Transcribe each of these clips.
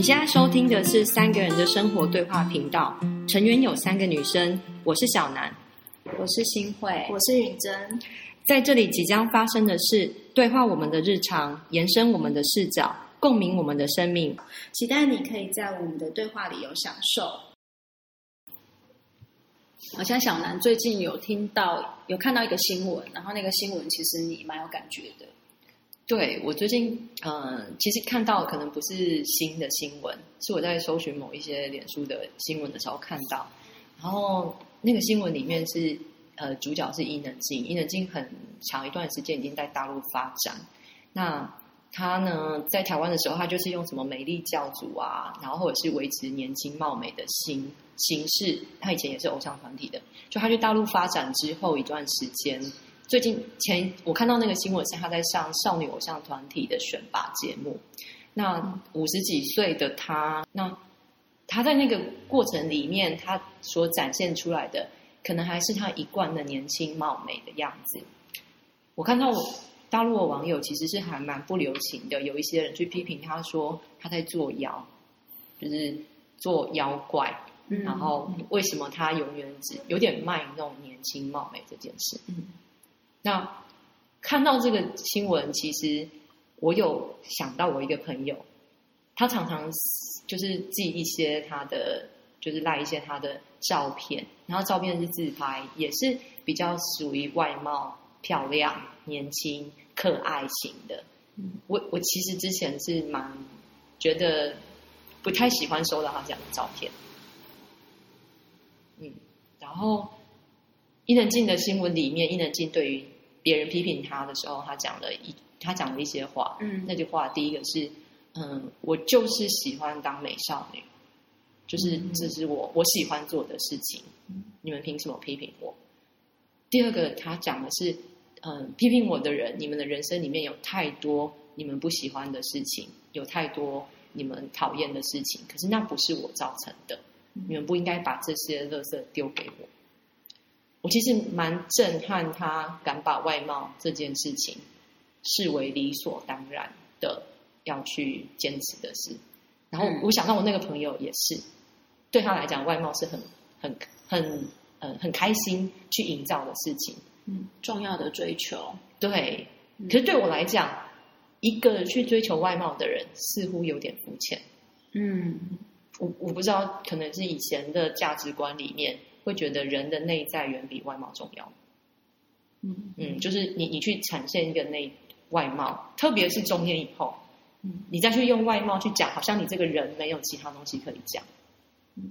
你现在收听的是三个人的生活对话频道，成员有三个女生，我是小南，我是新慧，我是允珍。在这里即将发生的事对话我们的日常，延伸我们的视角，共鸣我们的生命。期待你可以在我们的对话里有享受。好像小南最近有听到、有看到一个新闻，然后那个新闻其实你蛮有感觉的。对我最近，呃，其实看到可能不是新的新闻，是我在搜寻某一些脸书的新闻的时候看到。然后那个新闻里面是，呃，主角是伊能静，伊能静很长一段时间已经在大陆发展。那他呢，在台湾的时候，他就是用什么美丽教主啊，然后或者是维持年轻貌美的形形式。他以前也是偶像团体的，就他去大陆发展之后一段时间。最近前我看到那个新闻是他在上少女偶像团体的选拔节目，那五十几岁的他，那他在那个过程里面，他所展现出来的，可能还是他一贯的年轻貌美的样子。我看到大陆的网友其实是还蛮不留情的，有一些人去批评他说他在做妖，就是做妖怪，然后为什么他永远只有点卖弄年轻貌美这件事？嗯。那看到这个新闻，其实我有想到我一个朋友，他常常就是寄一些他的，就是赖一些他的照片，然后照片是自拍，也是比较属于外貌漂亮、年轻、可爱型的。我我其实之前是蛮觉得不太喜欢收到他这样的照片。嗯，然后。伊能静的新闻里面，伊能静对于别人批评他的时候，他讲了一他讲了一些话。嗯，那句话第一个是，嗯，我就是喜欢当美少女，就是这是我我喜欢做的事情。你们凭什么批评我？第二个，他讲的是，嗯，批评我的人，你们的人生里面有太多你们不喜欢的事情，有太多你们讨厌的事情，可是那不是我造成的，你们不应该把这些垃圾丢给我。我其实蛮震撼，他敢把外貌这件事情视为理所当然的要去坚持的事。然后我想到我那个朋友也是，对他来讲，外貌是很很很呃很开心去营造的事情，嗯，重要的追求。对，可是对我来讲，一个去追求外貌的人似乎有点肤浅。嗯，我我不知道，可能是以前的价值观里面。会觉得人的内在远比外貌重要。嗯嗯，就是你你去呈现一个内外貌，特别是中年以后，嗯，你再去用外貌去讲，好像你这个人没有其他东西可以讲。嗯，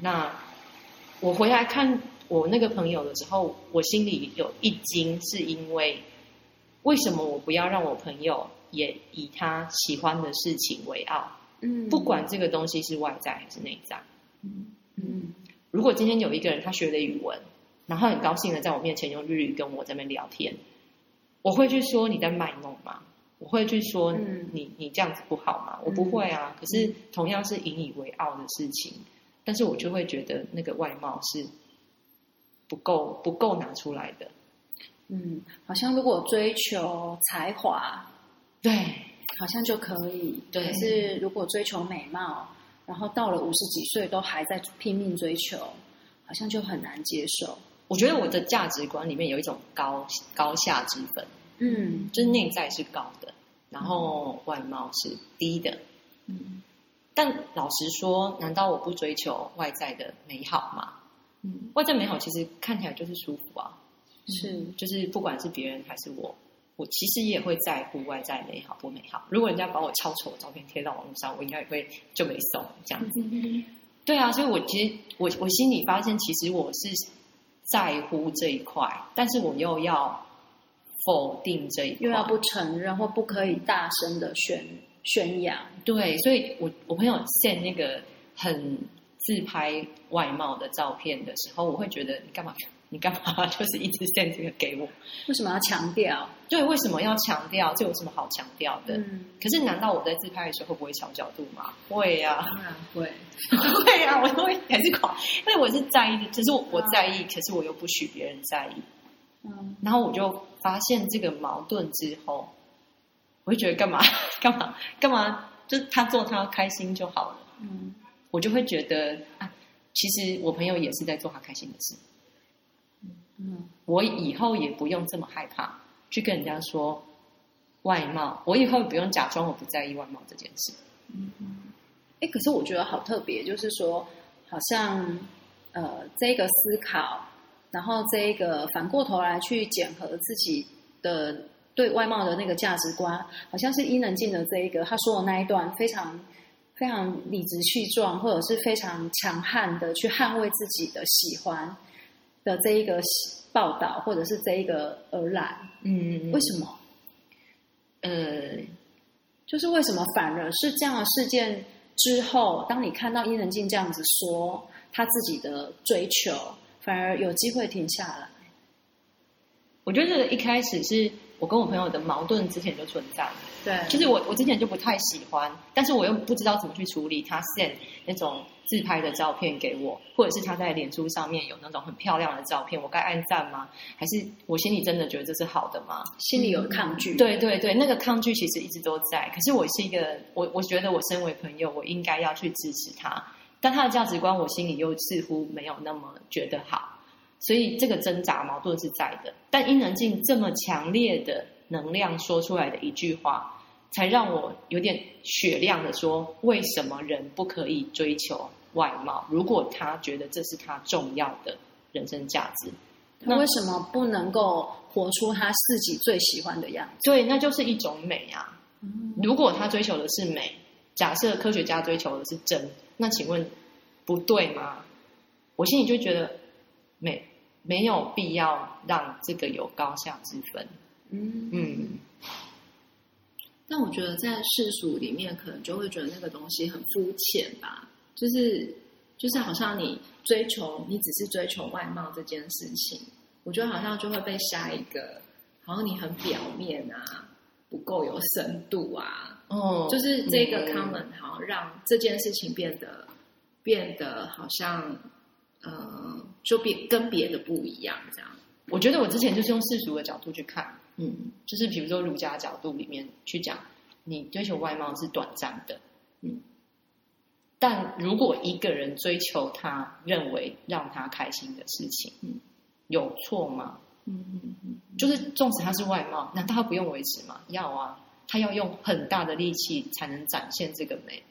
那我回来看我那个朋友的时候，我心里有一惊，是因为为什么我不要让我朋友也以他喜欢的事情为傲？嗯，不管这个东西是外在还是内在。嗯嗯。如果今天有一个人他学了语文，然后很高兴的在我面前用日语跟我在那边聊天，我会去说你在卖弄吗？我会去说你你这样子不好吗？我不会啊。可是同样是引以为傲的事情，但是我就会觉得那个外貌是不够不够拿出来的。嗯，好像如果追求才华，对，好像就可以。对，可是如果追求美貌。然后到了五十几岁都还在拼命追求，好像就很难接受。我觉得我的价值观里面有一种高高下之分，嗯，就是内在是高的，然后外貌是低的，嗯。但老实说，难道我不追求外在的美好吗？嗯，外在美好其实看起来就是舒服啊，是，就是不管是别人还是我。我其实也会在乎外在美好不美好。如果人家把我超丑的照片贴到网络上，我应该也会就没送这样子。对啊，所以我其实我我心里发现，其实我是在乎这一块，但是我又要否定这一块，又要不承认或不可以大声的宣宣扬。对，所以我我朋友 send 那个很自拍外貌的照片的时候，我会觉得你干嘛？你干嘛 就是一直 send 这个给我？为什么要强调？对，为什么要强调？这有什么好强调的？嗯。可是，难道我在自拍的时候会不会调角度吗？会呀，当然会，会啊，我都会 还是狂，因为我是在意，只是我我在意，可是我又不许别人在意。嗯。然后我就发现这个矛盾之后，我就觉得干嘛干嘛干嘛就是他做他开心就好了。嗯我就会觉得啊，其实我朋友也是在做他开心的事。嗯。我以后也不用这么害怕去跟人家说外貌，我以后也不用假装我不在意外貌这件事。哎，可是我觉得好特别，就是说，好像呃，这个思考，然后这个反过头来去检核自己的对外貌的那个价值观，好像是伊能静的这一个他说的那一段非常非常理直气壮，或者是非常强悍的去捍卫自己的喜欢的这一个报道，或者是这一个而来。嗯为什么？呃，就是为什么反而是这样的事件之后，当你看到伊能静这样子说他自己的追求，反而有机会停下来。我觉得一开始是我跟我朋友的矛盾之前就存在。对就是我我之前就不太喜欢，但是我又不知道怎么去处理他 send 那种自拍的照片给我，或者是他在脸书上面有那种很漂亮的照片，我该按赞吗？还是我心里真的觉得这是好的吗？心里有抗拒。对对对，那个抗拒其实一直都在。可是我是一个，我我觉得我身为朋友，我应该要去支持他，但他的价值观我心里又似乎没有那么觉得好，所以这个挣扎矛盾是在的。但伊能静这么强烈的能量说出来的一句话，才让我有点雪亮的说：为什么人不可以追求外貌？如果他觉得这是他重要的人生价值，那为什么不能够活出他自己最喜欢的样子？对，那就是一种美啊。如果他追求的是美，假设科学家追求的是真，那请问不对吗？我心里就觉得没没有必要让这个有高下之分。嗯嗯，但我觉得在世俗里面，可能就会觉得那个东西很肤浅吧，就是就是好像你追求，你只是追求外貌这件事情，我觉得好像就会被下一个，好像你很表面啊，不够有深度啊，哦就是这个嗯 comment 好像让这件事情变得变得好像呃，就别跟别的不一样这样。我觉得我之前就是用世俗的角度去看，嗯，就是比如说儒家角度里面去讲，你追求外貌是短暂的，嗯，但如果一个人追求他认为让他开心的事情，嗯，有错吗？嗯嗯嗯，就是纵使他是外貌，难道他不用维持吗？要啊，他要用很大的力气才能展现这个美。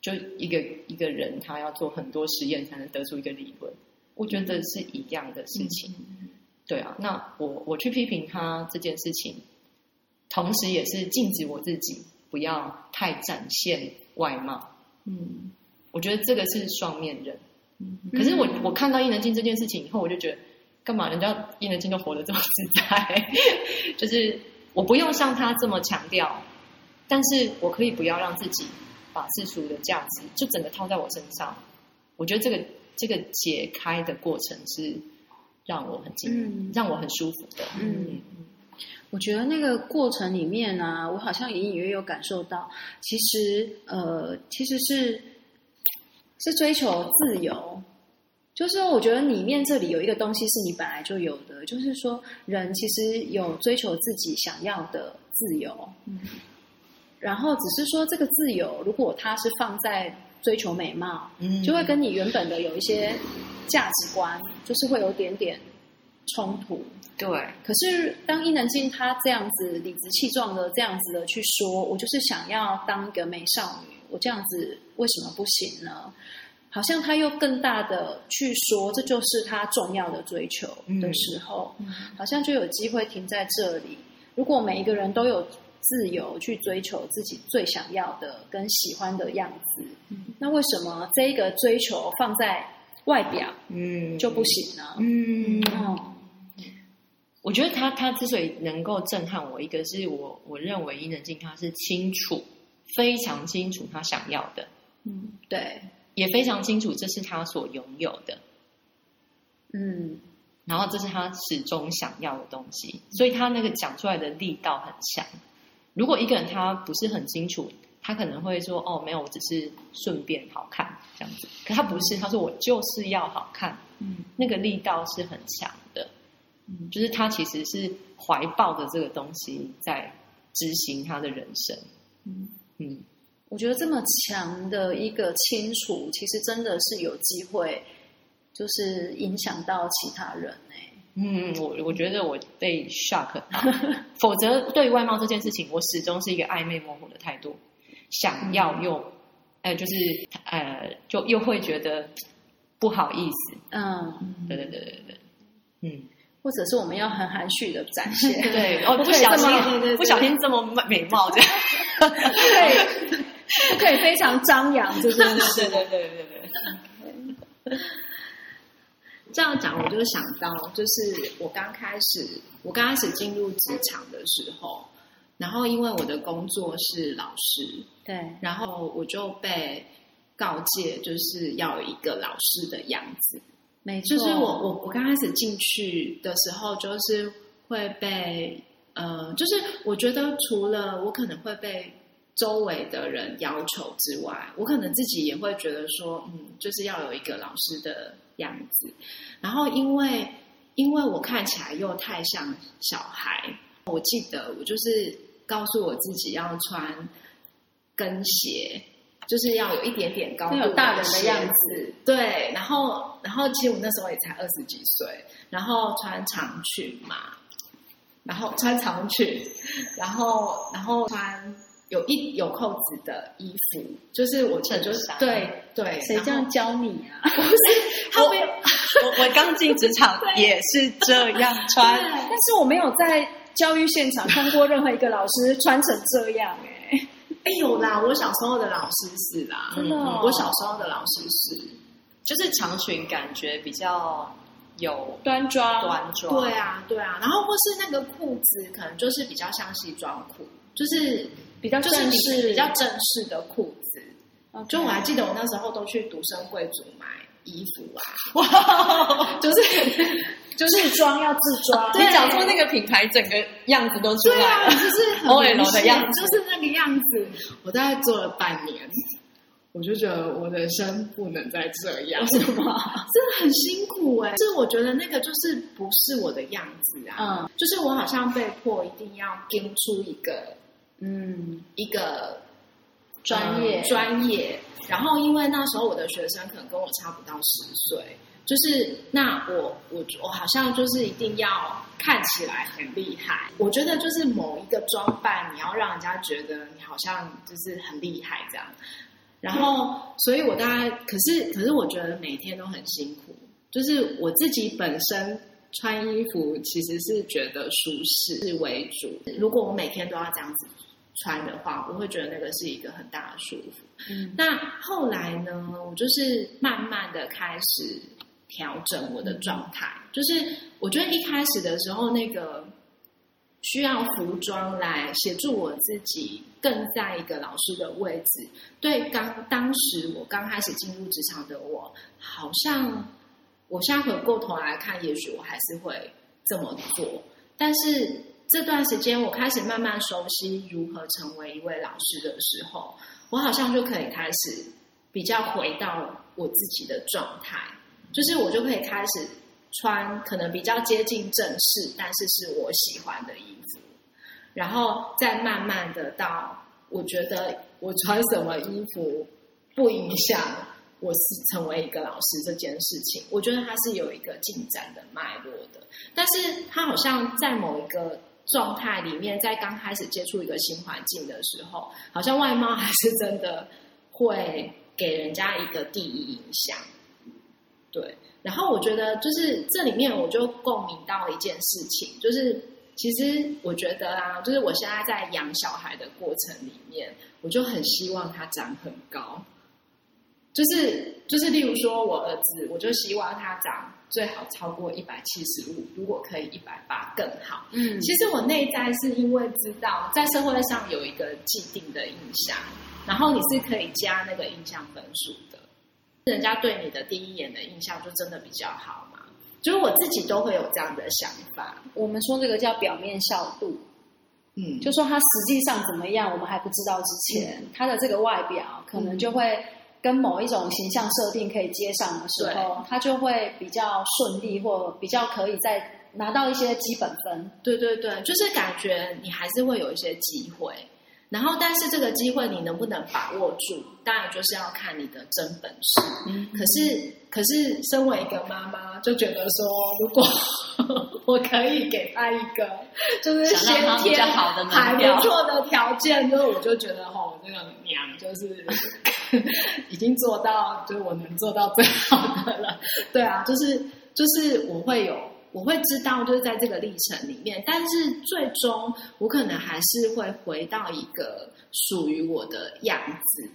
就一个一个人，他要做很多实验才能得出一个理论，我觉得是一样的事情。对啊，那我我去批评他这件事情，同时也是禁止我自己不要太展现外貌。嗯我觉得这个是双面人。嗯可是我我看到伊能静这件事情以后，我就觉得，干嘛人家伊能静都活得这么自在？就是我不用像他这么强调，但是我可以不要让自己把世俗的价值就整个套在我身上。我觉得这个这个解开的过程是让我很惊，嗯让我很舒服的。嗯我觉得那个过程里面啊，我好像隐隐约约有感受到，其实呃，其实是是追求自由。就是我觉得里面这里有一个东西是你本来就有的，就是说人其实有追求自己想要的自由，嗯然后只是说这个自由，如果它是放在追求美貌，嗯就会跟你原本的有一些价值观，就是会有点点冲突。对，可是当伊能静她这样子理直气壮的这样子的去说，我就是想要当一个美少女，我这样子为什么不行呢？好像她又更大的去说，这就是她重要的追求的时候，好像就有机会停在这里。如果每一个人都有自由去追求自己最想要的跟喜欢的样子，那为什么这一个追求放在外表嗯就不行呢？嗯哦，我觉得他他之所以能够震撼我，一个是我我认为伊能静他是清楚，非常清楚他想要的，嗯，对，也非常清楚这是他所拥有的，嗯然后这是他始终想要的东西，所以他那个讲出来的力道很强。如果一个人他不是很清楚，他可能会说：“哦，没有，我只是顺便好看这样子。”可他不是，他说：“我就是要好看。”嗯那个力道是很强的，嗯就是他其实是怀抱着这个东西在执行他的人生。嗯嗯，我觉得这么强的一个清楚，其实真的是有机会，就是影响到其他人哎、嗯，我我觉得我被 shock 到，否则对于外貌这件事情，我始终是一个暧昧模糊的态度，想要又，呃，就是呃，就又会觉得不好意思。嗯，对对对对对，嗯，或者是我们要很含蓄的展现，对，哦，不小心，不小心这么美貌这样。对，不可以非常张扬这件事。对对对对对，这样讲，我就想到，就是我刚开始，我刚开始进入职场的时候，然后因为我的工作是老师，对，然后我就被告诫，就是要有一个老师的样子。没错，就是我我我刚开始进去的时候，就是会被呃，就是我觉得除了我可能会被周围的人要求之外，我可能自己也会觉得说，嗯，就是要有一个老师的样子。然后因为因为我看起来又太像小孩，我记得我就是告诉我自己要穿跟鞋。就是要有一点点高度，有大人的样子，对。然后，然后其实我那时候也才二十几岁，然后穿长裙嘛，然后穿长裙，然后然后穿有一有扣子的衣服，就是我衬就是衫。对对，谁这样教你啊？不是，他没有。我我刚进职场 也是这样穿，但是我没有在教育现场看过任何一个老师穿成这样哎、哎有啦，我小时候的老师是啦，真的哦。我小时候的老师是，就是长裙感觉比较有端庄，端庄，对啊对啊，然后或是那个裤子可能就是比较像西装裤，就是比较就是比正式，比较正式的裤子。就我还记得我那时候都去独生贵族买衣服啊，哇，就是自装要自装，你讲出那个品牌整个样子都出对啊，来了，就是很 OL 的样子。就是那个样子。我大概做了半年，我就觉得我的人生不能再这样，是吗？真的很辛苦哎、就是我觉得那个就是不是我的样子啊，嗯。就是我好像被迫一定要跟出一个嗯，一个专业专业。然后因为那时候我的学生可能跟我差不到十岁，就是那我我我好像就是一定要看起来很厉害。我觉得就是某一个装扮，你要让人家觉得你好像就是很厉害这样。然后，所以我大概可是可是我觉得每天都很辛苦，就是我自己本身穿衣服其实是觉得舒适为主。如果我每天都要这样子穿的话，我会觉得那个是一个很大的束缚。嗯那后来呢，我就是慢慢的开始调整我的状态，就是我觉得一开始的时候，那个需要服装来协助我自己更在一个老师的位置。对刚当时我刚开始进入职场的我，好像我现在回过头来看，也许我还是会这么做，但是。这段时间，我开始慢慢熟悉如何成为一位老师的时候，我好像就可以开始比较回到我自己的状态，就是我就可以开始穿可能比较接近正式，但是是我喜欢的衣服，然后再慢慢的到我觉得我穿什么衣服不影响我是成为一个老师这件事情，我觉得它是有一个进展的脉络的，但是它好像在某一个。状态里面，在刚开始接触一个新环境的时候，好像外貌还是真的会给人家一个第一印象。对，然后我觉得就是这里面我就共鸣到一件事情，就是其实我觉得啊，就是我现在在养小孩的过程里面，我就很希望他长很高，就是就是例如说我儿子，我就希望他长。最好超过一百七十五，如果可以一百八更好。嗯，其实我内在是因为知道在社会上有一个既定的印象，然后你是可以加那个印象分数的，人家对你的第一眼的印象就真的比较好嘛。就是我自己都会有这样的想法。我们说这个叫表面效度，嗯，就说他实际上怎么样，我们还不知道之前，他的这个外表可能就会。跟某一种形象设定可以接上的时候，他就会比较顺利，或比较可以再拿到一些基本分。对对对，就是感觉你还是会有一些机会。然后，但是这个机会你能不能把握住，当然就是要看你的真本事。嗯可是，可是，身为一个妈妈，就觉得说，如果 我可以给他一个就是先天好的还不错的条件，就是我就觉得哈，我这个娘就是 已经做到，就是我能做到最好的了。对啊，就是就是我会有。我会知道，就是在这个历程里面，但是最终我可能还是会回到一个属于我的样子，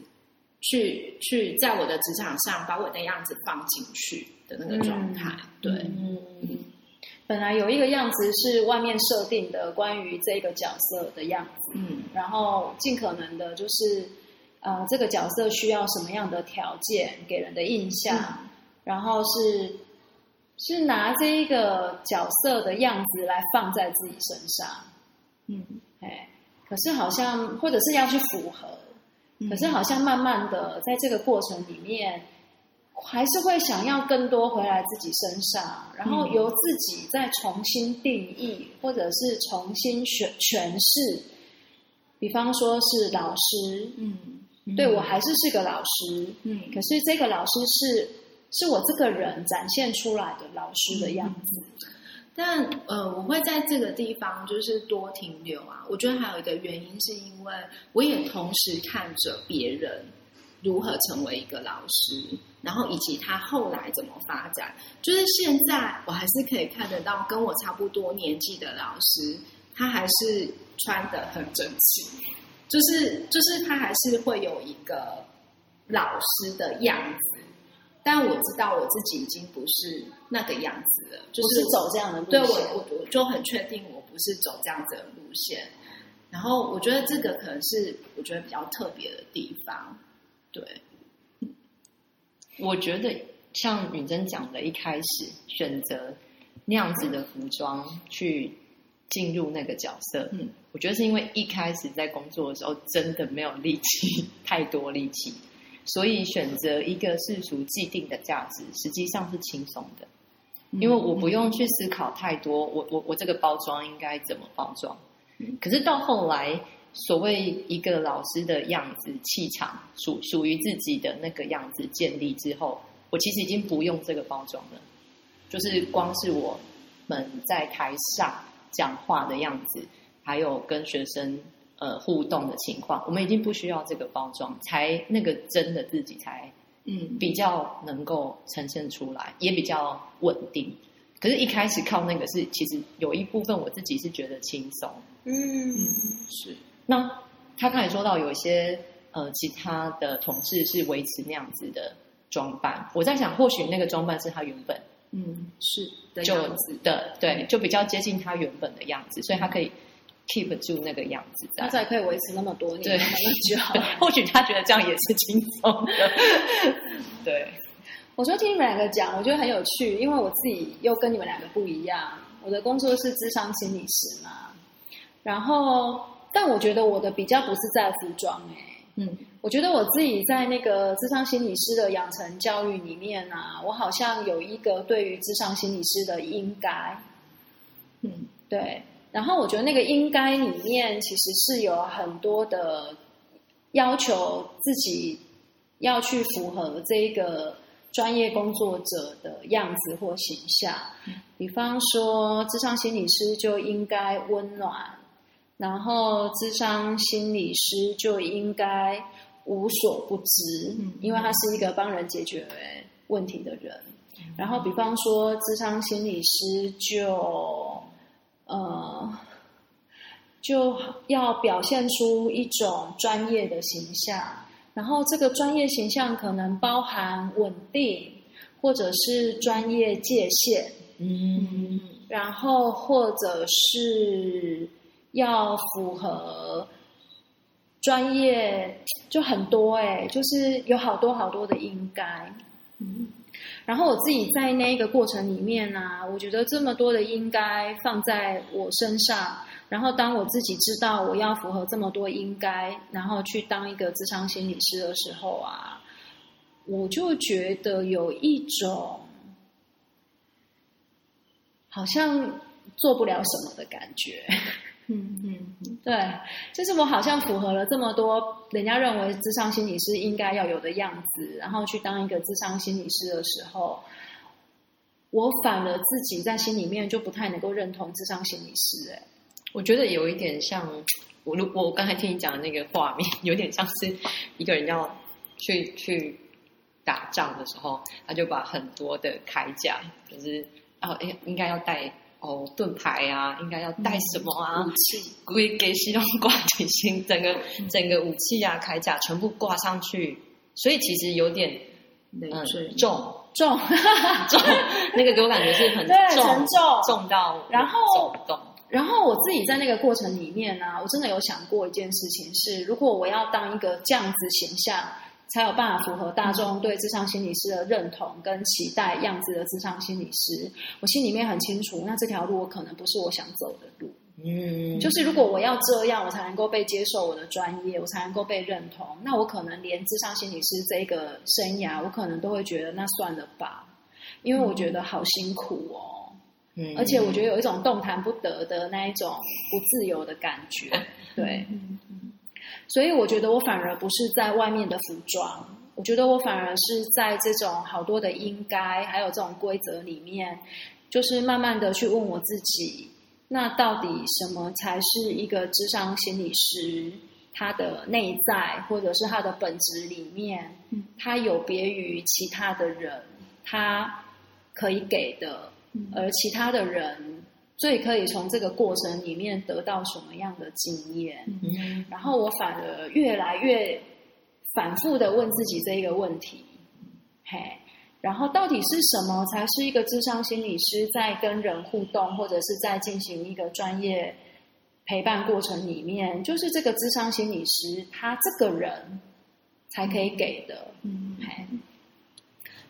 去去在我的职场上把我的样子放进去的那个状态。对，嗯，本来有一个样子是外面设定的关于这个角色的样子，嗯。然后尽可能的就是，呃，这个角色需要什么样的条件给人的印象，嗯。然后是是拿这一个角色的样子来放在自己身上，嗯，哎，可是好像或者是要去符合，嗯。可是好像慢慢的在这个过程里面，还是会想要更多回来自己身上，然后由自己再重新定义，或者是重新选诠释。比方说是老师，嗯，对我还是是个老师，嗯。可是这个老师是是我这个人展现出来的老师的样子。但呃，我会在这个地方就是多停留啊。我觉得还有一个原因，是因为我也同时看着别人如何成为一个老师，然后以及他后来怎么发展。就是现在我还是可以看得到跟我差不多年纪的老师，他还是穿的很整齐，就是就是他还是会有一个老师的样子。但我知道我自己已经不是那个样子了，就不是走这样的路对线，我我我就很确定我不是走这样子的路线。然后我觉得这个可能是我觉得比较特别的地方。对，我觉得像允珍讲的，一开始选择那样子的服装去进入那个角色，嗯，我觉得是因为一开始在工作的时候真的没有力气，太多力气，所以选择一个世俗既定的价值，实际上是轻松的，因为我不用去思考太多，我我我这个包装应该怎么包装。可是到后来，所谓一个老师的样子、气场，属属于自己的那个样子建立之后，我其实已经不用这个包装了，就是光是我们在台上讲话的样子，还有跟学生呃互动的情况，我们已经不需要这个包装，才那个真的自己才嗯比较能够呈现出来，也比较稳定。可是，一开始靠那个是，其实有一部分我自己是觉得轻松。嗯是那他刚才说到有一些呃其他的同事是维持那样子的装扮，我在想，或许那个装扮是他原本嗯是的就样子。的对，就比较接近他原本的样子，所以他可以 keep 住那个样子在。他才可以维持那么多年，对。那么久。或许他觉得这样也是轻松的，对，我就听你们两个讲，我觉得很有趣，因为我自己又跟你们两个不一样。我的工作是智商心理师嘛，然后但我觉得我的比较不是在服装哎、嗯。我觉得我自己在那个智商心理师的养成教育里面啊，我好像有一个对于智商心理师的应该，嗯。对，然后我觉得那个应该里面其实是有很多的要求自己要去符合这一个专业工作者的样子或形象，比方说，智商心理师就应该温暖，然后智商心理师就应该无所不知，嗯。因为他是一个帮人解决问题的人。然后，比方说，智商心理师就呃就要表现出一种专业的形象，然后这个专业形象可能包含稳定，或者是专业界限，嗯。然后或者是要符合专业，就很多哎、就是有好多好多的应该。嗯然后我自己在那个过程里面呢、我觉得这么多的应该放在我身上，然后当我自己知道我要符合这么多应该，然后去当一个智商心理师的时候啊，我就觉得有一种好像做不了什么的感觉。嗯嗯对，就是我好像符合了这么多人家认为智商心理师应该要有的样子，然后去当一个智商心理师的时候，我反而自己在心里面就不太能够认同智商心理师。哎，我觉得有一点像我，如我刚才听你讲的那个画面，有点像是一个人要去去打仗的时候，他就把很多的铠甲，就是哦，哎，应该要带。哦，盾牌啊，应该要带什么啊？武器，归给西装挂背心，整个整个武器啊，铠甲全部挂上去，所以其实有点嗯重。重。重，那个给我感觉是很重沉重。重到然后重。然后我自己在那个过程里面呢，我真的有想过一件事情是，如果我要当一个这样子形象。才有办法符合大众对智商心理师的认同跟期待样子的智商心理师，我心里面很清楚，那这条路我可能不是我想走的路。嗯，就是如果我要这样，我才能够被接受我的专业，我才能够被认同，那我可能连智商心理师这个生涯，我可能都会觉得那算了吧，因为我觉得好辛苦哦。嗯，而且我觉得有一种动弹不得的那一种不自由的感觉，对。所以我觉得我反而不是在外面的服装，我觉得我反而是在这种好多的应该还有这种规则里面，就是慢慢的去问我自己，那到底什么才是一个智商心理师他的内在或者是他的本质里面，他有别于其他的人，他可以给的，而其他的人。所以可以从这个过程里面得到什么样的经验？嗯，然后我反而越来越反复的问自己这一个问题，嘿，然后到底是什么才是一个智商心理师在跟人互动或者是在进行一个专业陪伴过程里面，就是这个智商心理师他这个人才可以给的，嗯，嘿。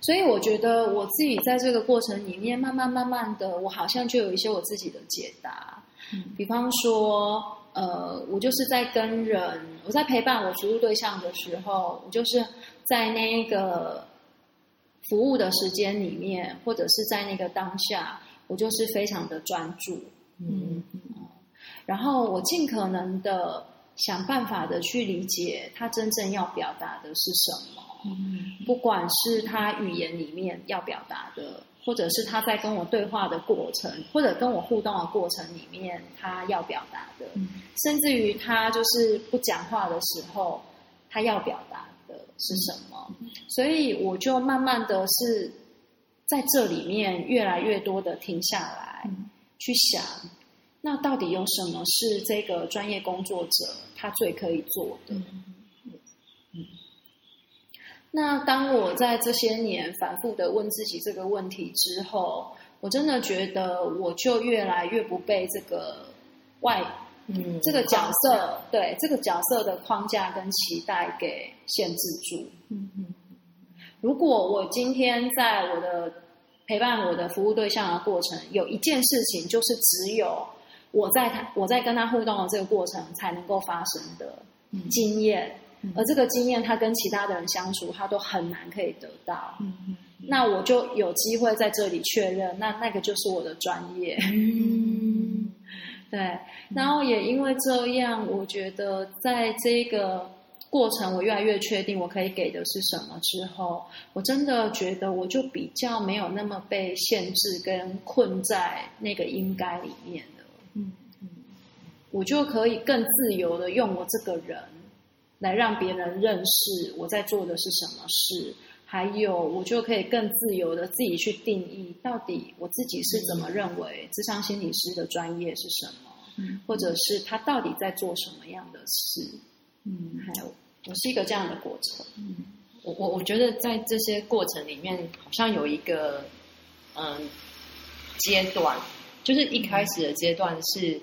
所以我觉得我自己在这个过程里面，慢慢慢慢的，我好像就有一些我自己的解答。嗯，比方说，呃，我就是在跟人，我在陪伴我服务对象的时候，我就是在那个服务的时间里面，或者是在那个当下，我就是非常的专注。嗯嗯，然后我尽可能的想办法的去理解他真正要表达的是什么。不管是他语言里面要表达的，或者是他在跟我对话的过程，或者跟我互动的过程里面，他要表达的，甚至于他就是不讲话的时候，他要表达的是什么？所以我就慢慢的是在这里面越来越多的停下来，去想，那到底有什么是这个专业工作者他最可以做的？那当我在这些年反复的问自己这个问题之后，我真的觉得我就越来越不被这个外嗯这个角色对这个角色的框架跟期待给限制住。嗯嗯。如果我今天在我的陪伴我的服务对象的过程，有一件事情就是只有我在他我在跟他互动的这个过程才能够发生的经验。而这个经验，他跟其他的人相处，他都很难可以得到。嗯嗯，那我就有机会在这里确认，那那个就是我的专业。嗯，对。然后也因为这样，我觉得在这个过程，我越来越确定我可以给的是什么之后，我真的觉得我就比较没有那么被限制跟困在那个应该里面了。嗯嗯，我就可以更自由的用我这个人。来让别人认识我在做的是什么事，还有我就可以更自由的自己去定义，到底我自己是怎么认为智商心理师的专业是什么，嗯，或者是他到底在做什么样的事，嗯，还有我是一个这样的过程，嗯，我我我觉得在这些过程里面，好像有一个嗯阶段，就是一开始的阶段是，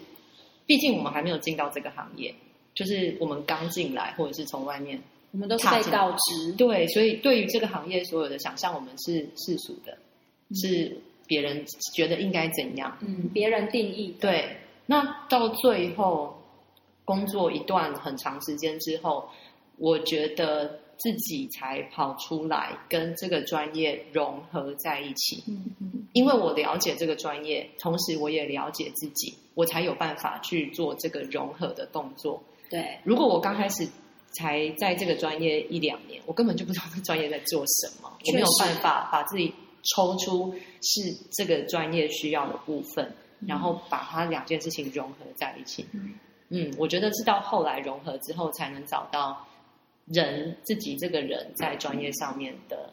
毕竟我们还没有进到这个行业。就是我们刚进来，或者是从外面，我们都是被告知。对，所以对于这个行业所有的想象，我们是世俗的，是别人觉得应该怎样？嗯，别人定义。对，那到最后工作一段很长时间之后，我觉得自己才跑出来跟这个专业融合在一起。嗯嗯因为我了解这个专业，同时我也了解自己，我才有办法去做这个融合的动作。对，如果我刚开始才在这个专业一两年，我根本就不知道这专业在做什么，我没有办法把自己抽出是这个专业需要的部分，然后把它两件事情融合在一起。嗯嗯，我觉得是到后来融合之后，才能找到人自己这个人在专业上面的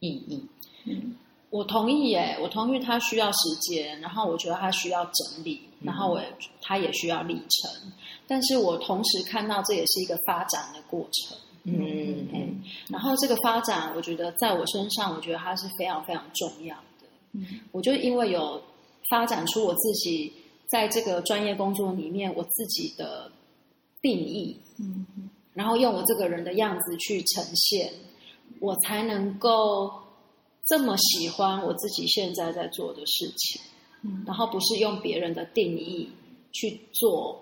意义。嗯。我同意耶，我同意他需要时间，然后我觉得他需要整理，嗯。然后我也他也需要历程，但是我同时看到这也是一个发展的过程。嗯。嗯，然后这个发展，我觉得在我身上，我觉得它是非常非常重要的。嗯。我就因为有发展出我自己在这个专业工作里面我自己的定义，嗯。嗯然后用我这个人的样子去呈现，我才能够这么喜欢我自己现在在做的事情，嗯然后不是用别人的定义去做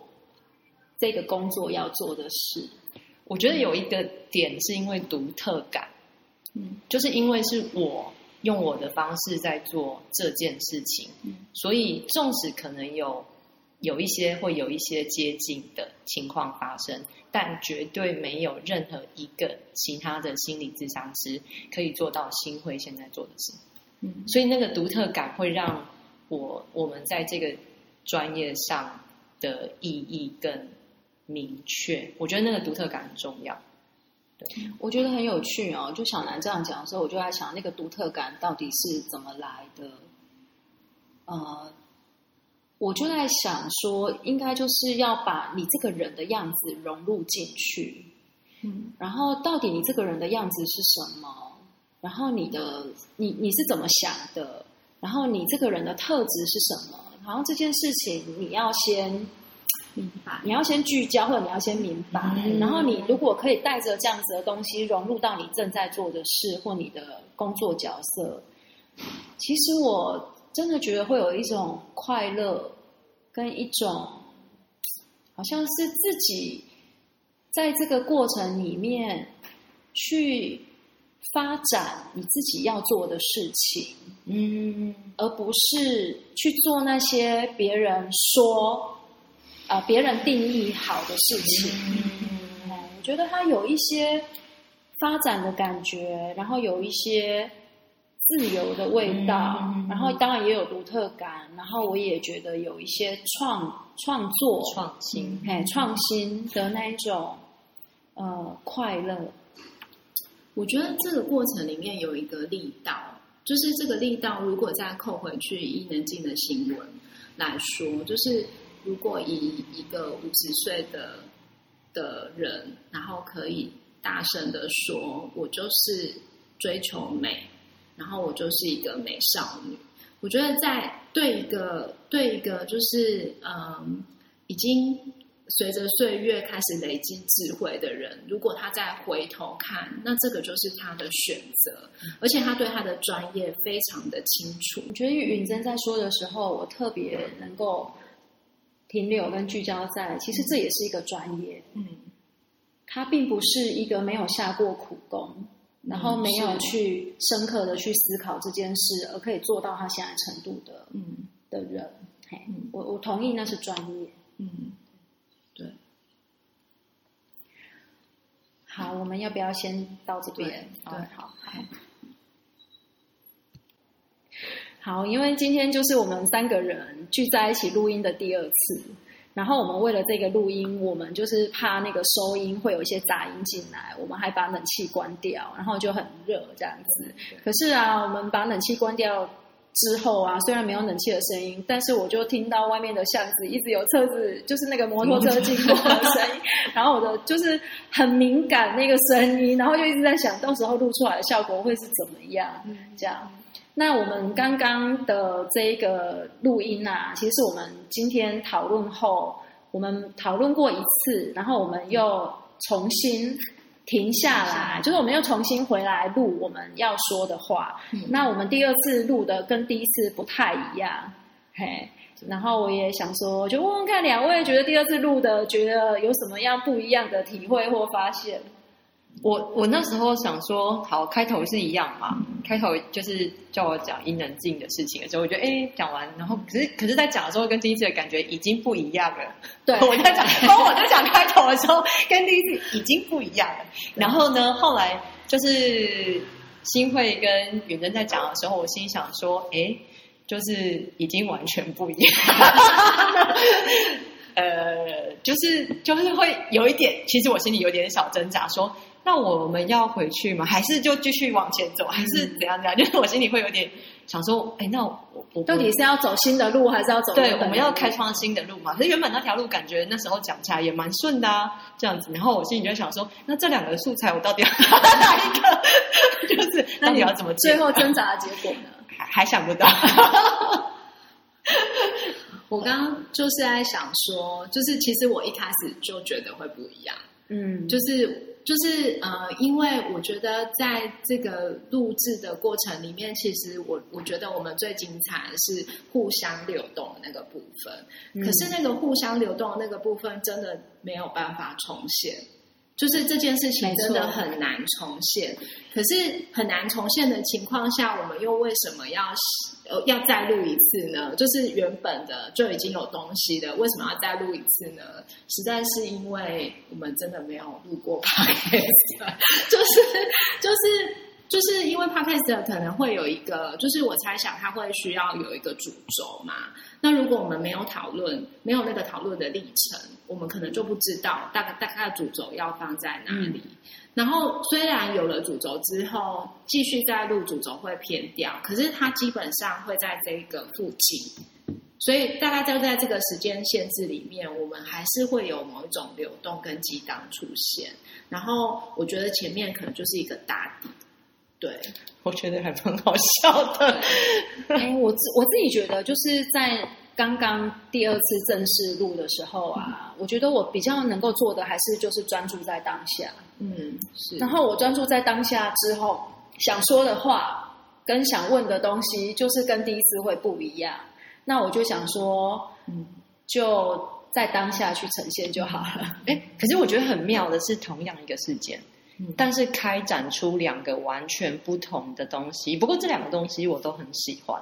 这个工作要做的事。我觉得有一个点是因为独特感，嗯就是因为是我用我的方式在做这件事情，嗯所以纵使可能有有一些会有一些接近的情况发生，但绝对没有任何一个其他的心理咨商师可以做到新会现在做的事。嗯所以那个独特感会让我我们在这个专业上的意义更明确。我觉得那个独特感很重要。我觉得很有趣哦。就小南这样讲的时候，我就在想，那个独特感到底是怎么来的？呃，我就在想说，应该就是要把你这个人的样子融入进去，嗯然后到底你这个人的样子是什么？然后你的你你是怎么想的？然后你这个人的特质是什么？然后这件事情你要先明白你要先聚焦，或者你要先明白。嗯然后你如果可以带着这样子的东西融入到你正在做的事或你的工作角色，其实我真的觉得会有一种快乐，跟一种好像是自己在这个过程里面去发展你自己要做的事情。嗯而不是去做那些别人说，呃，别人定义好的事情。嗯我觉得他有一些发展的感觉，然后有一些自由的味道，嗯然后当然也有独特感，然后我也觉得有一些创创作、创新。哎创新的那一种呃快乐。我觉得这个过程里面有一个力道，就是这个力道，如果再扣回去伊能静的新闻来说，就是如果以一个五十岁的的人，然后可以大声的说：“我就是追求美，然后我就是一个美少女。”我觉得在对一个对一个就是嗯，已经随着岁月开始累积智慧的人，如果他再回头看，那这个就是他的选择，而且他对他的专业非常的清楚。我觉得允珍在说的时候，我特别能够停留跟聚焦在，其实这也是一个专业，嗯，他并不是一个没有下过苦功，然后没有去深刻的去思考这件事，而可以做到他现在程度的嗯的人。嘿嗯我我同意那是专业。嗯，对好，我们要不要先到这边？对对好好。好，因为今天就是我们三个人聚在一起录音的第二次，然后我们为了这个录音，我们就是怕那个收音会有一些杂音进来，我们还把冷气关掉，然后就很热这样子。可是啊，我们把冷气关掉之后啊，虽然没有冷气的声音，但是我就听到外面的巷子一直有车子，就是那个摩托车经过的声音，然后我的就是很敏感那个声音，然后就一直在想到时候录出来的效果会是怎么样，这样。那我们刚刚的这一个录音啊，其实我们今天讨论后，我们讨论过一次，然后我们又重新停下来，就是我们又重新回来录我们要说的话。嗯那我们第二次录的跟第一次不太一样，嘿。然后我也想说，就问问看两位，觉得第二次录的，觉得有什么样不一样的体会或发现？我我那时候想说，好，开头是一样嘛，开头就是叫我讲伊能静的事情的时候，我觉得哎，讲完，然后可是可是在讲的时候，跟第一次的感觉已经不一样了。对，我在讲，当我在讲开头的时候，跟第一次已经不一样了。然后呢，后来就是新会跟远征在讲的时候，我心想说，哎，就是已经完全不一样。呃，就是就是会有一点，其实我心里有点小挣扎，说那我们要回去吗？还是就继续往前走？还是怎样怎样？就是我心里会有点想说，哎，那我我到底是要走新的路，还是要走？对，我们要开创新的路嘛。可是原本那条路感觉那时候讲起来也蛮顺的啊，这样子。然后我心里就想说，那这两个素材我到底要哪一个？就是那你要怎么最后挣扎的结果呢？还还想不到。我刚刚就是在想说，就是其实我一开始就觉得会不一样，嗯，就是就是呃，因为我觉得在这个录制的过程里面，其实我我觉得我们最精彩的是互相流动的那个部分，可是那个互相流动的那个部分真的没有办法重现。就是这件事情真的很难重现，可是很难重现的情况下，我们又为什么要呃要再录一次呢？就是原本的就已经有东西的，为什么要再录一次呢？实在是因为我们真的没有录过 podcast，就是就是就是因为 podcast 可能会有一个，就是我猜想它会需要有一个主轴嘛。那如果我们没有讨论，没有那个讨论的历程，我们可能就不知道大概大概主轴要放在哪里。然后虽然有了主轴之后，继续再录主轴会偏掉，可是它基本上会在这个附近，所以大概就在这个时间限制里面，我们还是会有某一种流动跟激荡出现。然后我觉得前面可能就是一个打底。对，我觉得还蛮好笑的。哎，我自我自己觉得，就是在刚刚第二次正式录的时候啊，我觉得我比较能够做的，还是就是专注在当下。嗯，是。然后我专注在当下之后，想说的话跟想问的东西，就是跟第一次会不一样。那我就想说，嗯，就在当下去呈现就好了。哎，可是我觉得很妙的是，同样一个事件。但是开展出两个完全不同的东西，不过这两个东西我都很喜欢。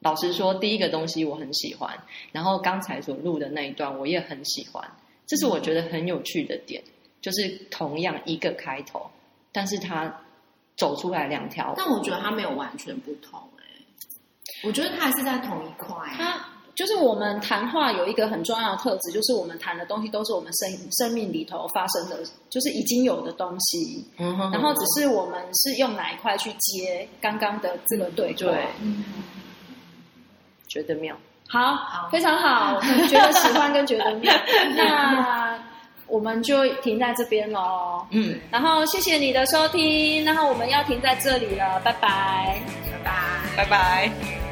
老实说，第一个东西我很喜欢，然后刚才所录的那一段我也很喜欢，这是我觉得很有趣的点，就是同样一个开头，但是它走出来两条。但我觉得它没有完全不同，哎，我觉得它还是在同一块。它就是我们谈话有一个很重要的特质，就是我们谈的东西都是我们生生命里头发生的，就是已经有的东西。嗯哼。然后只是我们是用哪一块去接刚刚的这个对对。觉得妙。好，非常好，觉得喜欢跟觉得妙。那我们就停在这边喽。嗯。然后谢谢你的收听，然后我们要停在这里了，拜拜，拜拜，拜拜。